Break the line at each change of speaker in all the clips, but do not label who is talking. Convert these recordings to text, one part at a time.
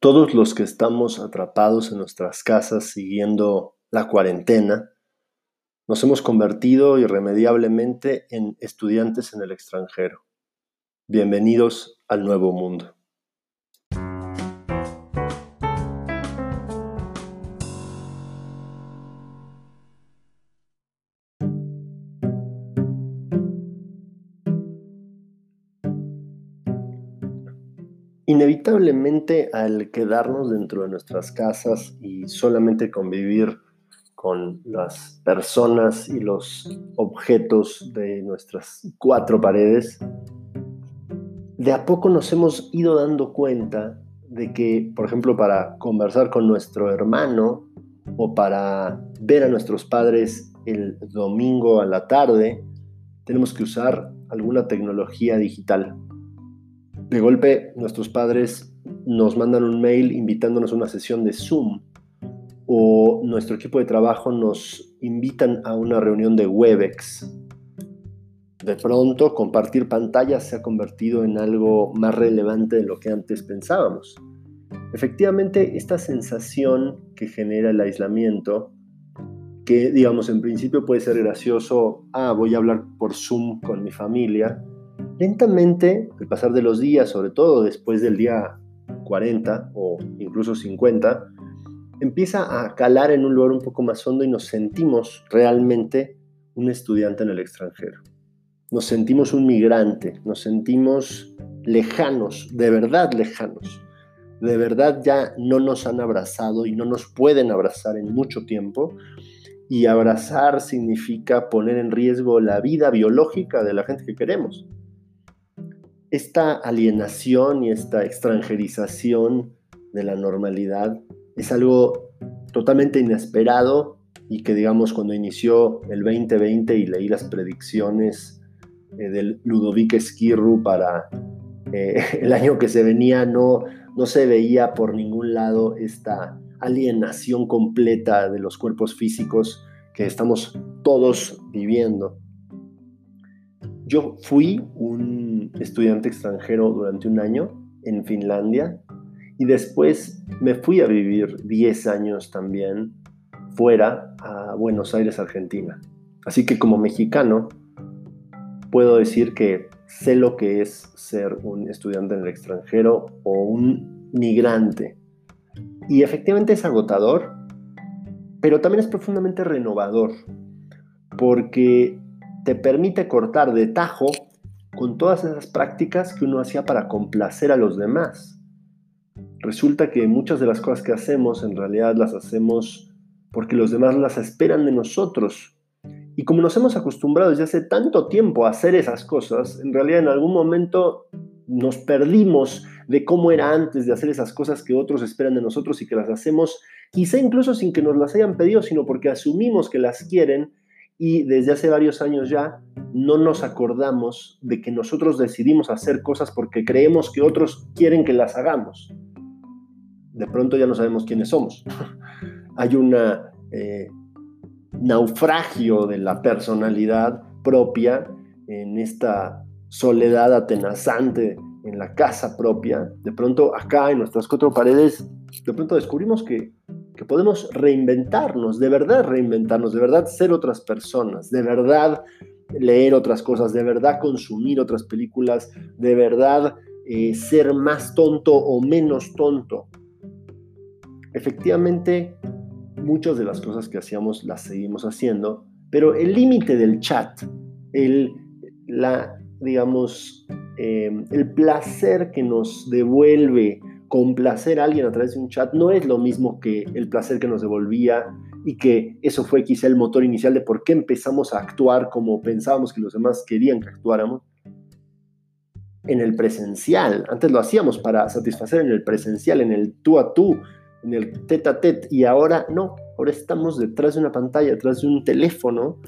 todos los que estamos atrapados en nuestras casas siguiendo la cuarentena, nos hemos convertido irremediablemente en estudiantes en el extranjero. Bienvenidos al nuevo mundo. Inevitablemente al quedarnos dentro de nuestras casas y solamente convivir con las personas y los objetos de nuestras cuatro paredes, de a poco nos hemos ido dando cuenta de que, por ejemplo, para conversar con nuestro hermano o para ver a nuestros padres el domingo a la tarde, tenemos que usar alguna tecnología digital de golpe nuestros padres nos mandan un mail invitándonos a una sesión de Zoom o nuestro equipo de trabajo nos invitan a una reunión de Webex. De pronto, compartir pantallas se ha convertido en algo más relevante de lo que antes pensábamos. Efectivamente, esta sensación que genera el aislamiento, que digamos en principio puede ser gracioso, ah, voy a hablar por Zoom con mi familia, Lentamente, al pasar de los días, sobre todo después del día 40 o incluso 50, empieza a calar en un lugar un poco más hondo y nos sentimos realmente un estudiante en el extranjero. Nos sentimos un migrante, nos sentimos lejanos, de verdad lejanos. De verdad ya no nos han abrazado y no nos pueden abrazar en mucho tiempo. Y abrazar significa poner en riesgo la vida biológica de la gente que queremos esta alienación y esta extranjerización de la normalidad es algo totalmente inesperado y que digamos cuando inició el 2020 y leí las predicciones eh, del Ludovic Esquirru para eh, el año que se venía no, no se veía por ningún lado esta alienación completa de los cuerpos físicos que estamos todos viviendo. Yo fui un estudiante extranjero durante un año en Finlandia y después me fui a vivir 10 años también fuera a Buenos Aires, Argentina. Así que como mexicano puedo decir que sé lo que es ser un estudiante en el extranjero o un migrante. Y efectivamente es agotador, pero también es profundamente renovador, porque te permite cortar de tajo con todas esas prácticas que uno hacía para complacer a los demás. Resulta que muchas de las cosas que hacemos en realidad las hacemos porque los demás las esperan de nosotros. Y como nos hemos acostumbrado desde hace tanto tiempo a hacer esas cosas, en realidad en algún momento nos perdimos de cómo era antes de hacer esas cosas que otros esperan de nosotros y que las hacemos quizá incluso sin que nos las hayan pedido, sino porque asumimos que las quieren y desde hace varios años ya no nos acordamos de que nosotros decidimos hacer cosas porque creemos que otros quieren que las hagamos. De pronto ya no sabemos quiénes somos. Hay un eh, naufragio de la personalidad propia en esta soledad atenazante en la casa propia. De pronto acá en nuestras cuatro paredes, de pronto descubrimos que que podemos reinventarnos, de verdad reinventarnos, de verdad ser otras personas, de verdad leer otras cosas, de verdad consumir otras películas, de verdad eh, ser más tonto o menos tonto. Efectivamente, muchas de las cosas que hacíamos las seguimos haciendo, pero el límite del chat, el, la, digamos, eh, el placer que nos devuelve complacer a alguien a través de un chat no es lo mismo que el placer que nos devolvía y que eso fue quizá el motor inicial de por qué empezamos a actuar como pensábamos que los demás querían que actuáramos. En el presencial, antes lo hacíamos para satisfacer en el presencial, en el tú a tú, en el tete a tete, y ahora no, ahora estamos detrás de una pantalla, detrás de un teléfono,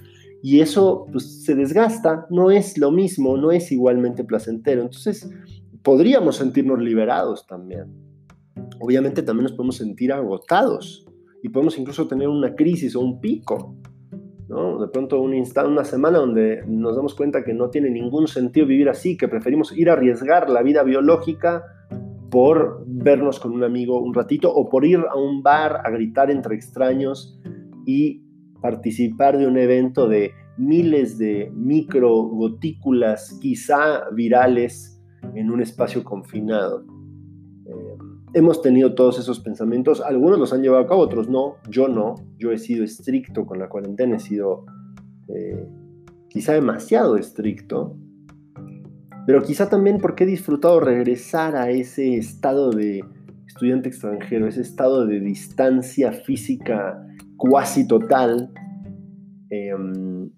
y eso pues, se desgasta, no es lo mismo, no es igualmente placentero. Entonces, podríamos sentirnos liberados también. Obviamente también nos podemos sentir agotados y podemos incluso tener una crisis o un pico. ¿no? De pronto un instante, una semana donde nos damos cuenta que no tiene ningún sentido vivir así, que preferimos ir a arriesgar la vida biológica por vernos con un amigo un ratito o por ir a un bar a gritar entre extraños y participar de un evento de miles de micro gotículas, quizá virales, en un espacio confinado. Eh, hemos tenido todos esos pensamientos, algunos los han llevado a cabo, otros no, yo no, yo he sido estricto con la cuarentena, he sido eh, quizá demasiado estricto, pero quizá también porque he disfrutado regresar a ese estado de estudiante extranjero, ese estado de distancia física cuasi total. Em,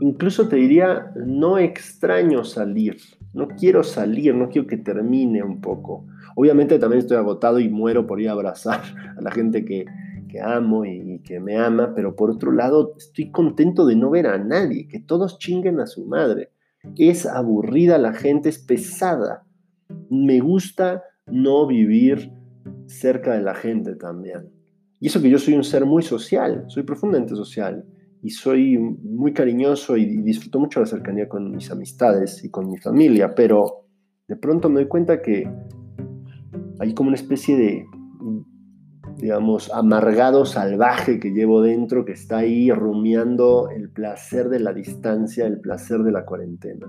incluso te diría, no extraño salir, no quiero salir, no quiero que termine un poco. Obviamente también estoy agotado y muero por ir a abrazar a la gente que, que amo y, que me ama, pero por otro lado estoy contento de no ver a nadie, que todos chinguen a su madre es aburrida la gente, es pesada. Me gusta no vivir cerca de la gente también. Y eso que yo soy un ser muy social, soy profundamente social y soy muy cariñoso y disfruto mucho la cercanía con mis amistades y con mi familia, pero de pronto me doy cuenta que hay como una especie de digamos, amargado, salvaje que llevo dentro, que está ahí rumiando el placer de la distancia, el placer de la cuarentena.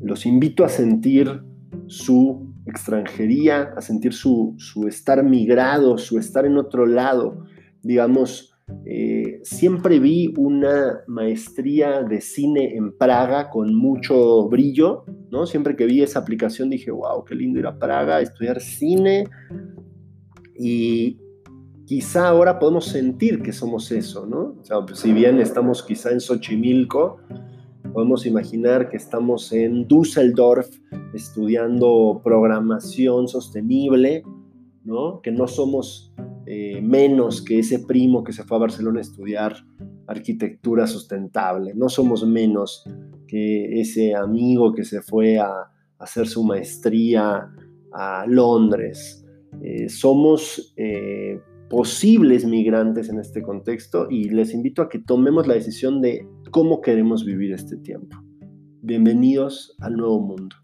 Los invito a sentir su extranjería, a sentir su, estar migrado, su estar en otro lado. Digamos, eh, siempre vi una maestría de cine en Praga con mucho brillo, ¿no? Siempre que vi esa aplicación dije, wow, qué lindo ir a Praga, estudiar cine, y quizá ahora podemos sentir que somos eso, ¿no? Pues, si bien estamos quizá en Xochimilco, podemos imaginar que estamos en Düsseldorf estudiando programación sostenible, ¿no? Que no somos eh, menos que ese primo que se fue a Barcelona a estudiar arquitectura sustentable, no somos menos que ese amigo que se fue a hacer su maestría a Londres, eh, somos eh, posibles migrantes en este contexto y les invito a que tomemos la decisión de cómo queremos vivir este tiempo. Bienvenidos al nuevo mundo.